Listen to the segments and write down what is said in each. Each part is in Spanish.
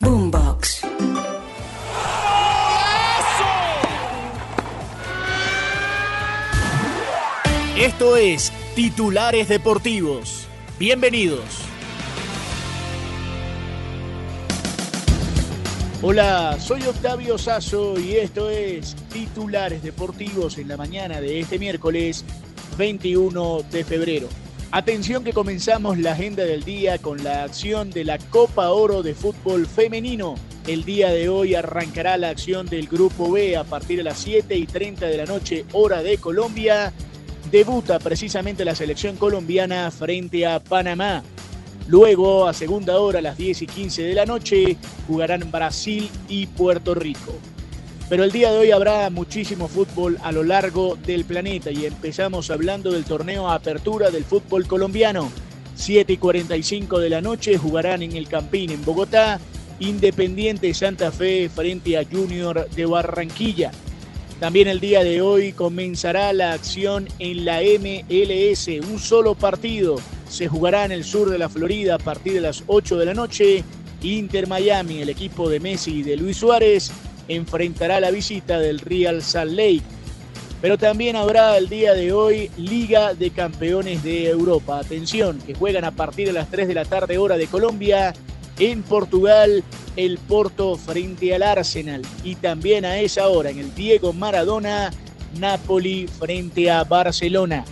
Boombox. Esto es Titulares Deportivos. Bienvenidos. Hola, soy Octavio Sazo y esto es Titulares Deportivos en la mañana de este miércoles 21 de febrero. Atención que comenzamos la agenda del día con la acción de la Copa Oro de Fútbol Femenino. El día de hoy arrancará la acción del Grupo B a partir de las 7 y 30 de la noche, hora de Colombia. Debuta precisamente la selección colombiana frente a Panamá. Luego, a segunda hora, a las 10 y 15 de la noche, jugarán Brasil y Puerto Rico. Pero el día de hoy habrá muchísimo fútbol a lo largo del planeta y empezamos hablando del torneo Apertura del fútbol colombiano. 7 y 45 de la noche jugarán en el Campín en Bogotá, Independiente Santa Fe frente a Junior de Barranquilla. También el día de hoy comenzará la acción en la MLS, un solo partido. Se jugará en el sur de la Florida a partir de las 8 de la noche. Inter Miami, el equipo de Messi y de Luis Suárez, enfrentará la visita del Real Salt Lake. Pero también habrá el día de hoy Liga de Campeones de Europa. Atención, que juegan a partir de las 3 de la tarde hora de Colombia. En Portugal, el Porto frente al Arsenal. Y también a esa hora, en el Diego Maradona, Napoli frente a Barcelona.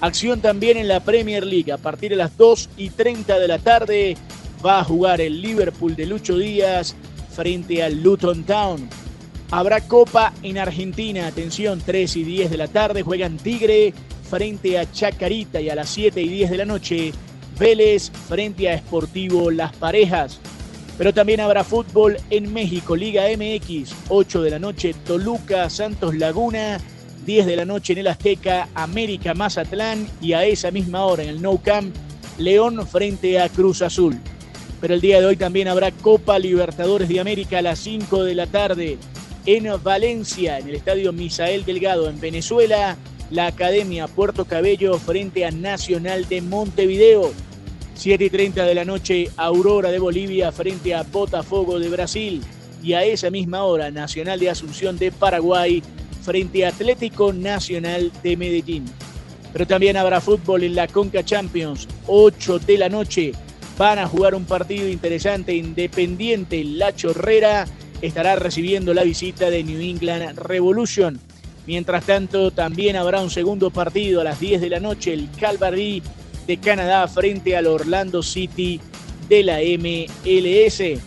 Acción también en la Premier League. A partir de las 2 y 30 de la tarde va a jugar el Liverpool de Lucho Díaz frente al Luton Town. Habrá Copa en Argentina. Atención, 3 y 10 de la tarde juegan Tigre frente a Chacarita y a las 7 y 10 de la noche Vélez frente a Sportivo Las Parejas. Pero también habrá fútbol en México, Liga MX, 8 de la noche Toluca, Santos Laguna, 10 de la noche en el Azteca, América Mazatlán y a esa misma hora en el Nou Camp, León frente a Cruz Azul. Pero el día de hoy también habrá Copa Libertadores de América a las 5 de la tarde en Valencia, en el Estadio Misael Delgado en Venezuela, la Academia Puerto Cabello frente a Nacional de Montevideo. 7 y 30 de la noche, Aurora de Bolivia frente a Botafogo de Brasil. Y a esa misma hora, Nacional de Asunción de Paraguay frente a Atlético Nacional de Medellín. Pero también habrá fútbol en la Conca Champions, 8 de la noche. Van a jugar un partido interesante, independiente. La Chorrera estará recibiendo la visita de New England Revolution. Mientras tanto, también habrá un segundo partido a las 10 de la noche, el Calvary de Canadá frente al Orlando City de la MLS.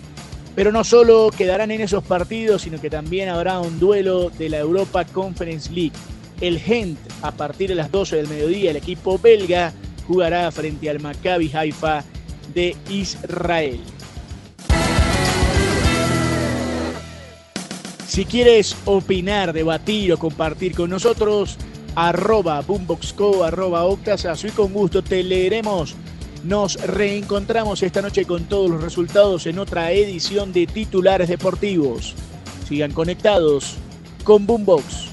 Pero no solo quedarán en esos partidos, sino que también habrá un duelo de la Europa Conference League. El Gent, a partir de las 12 del mediodía, el equipo belga jugará frente al Maccabi Haifa de Israel. Si quieres opinar, debatir o compartir con nosotros, arroba boomboxco, arroba octasazo y con gusto te leeremos. Nos reencontramos esta noche con todos los resultados en otra edición de Titulares Deportivos. Sigan conectados con Boombox.